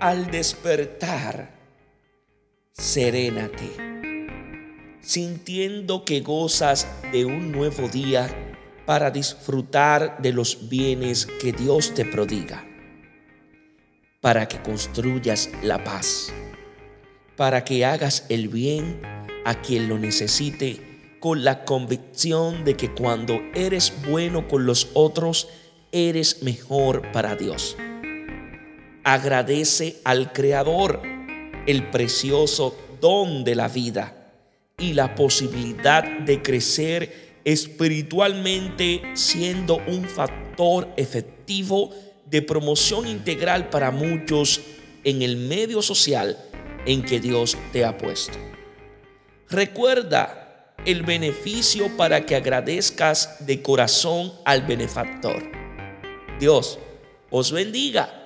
Al despertar, serénate, sintiendo que gozas de un nuevo día para disfrutar de los bienes que Dios te prodiga, para que construyas la paz, para que hagas el bien a quien lo necesite con la convicción de que cuando eres bueno con los otros, eres mejor para Dios. Agradece al Creador el precioso don de la vida y la posibilidad de crecer espiritualmente siendo un factor efectivo de promoción integral para muchos en el medio social en que Dios te ha puesto. Recuerda el beneficio para que agradezcas de corazón al benefactor. Dios os bendiga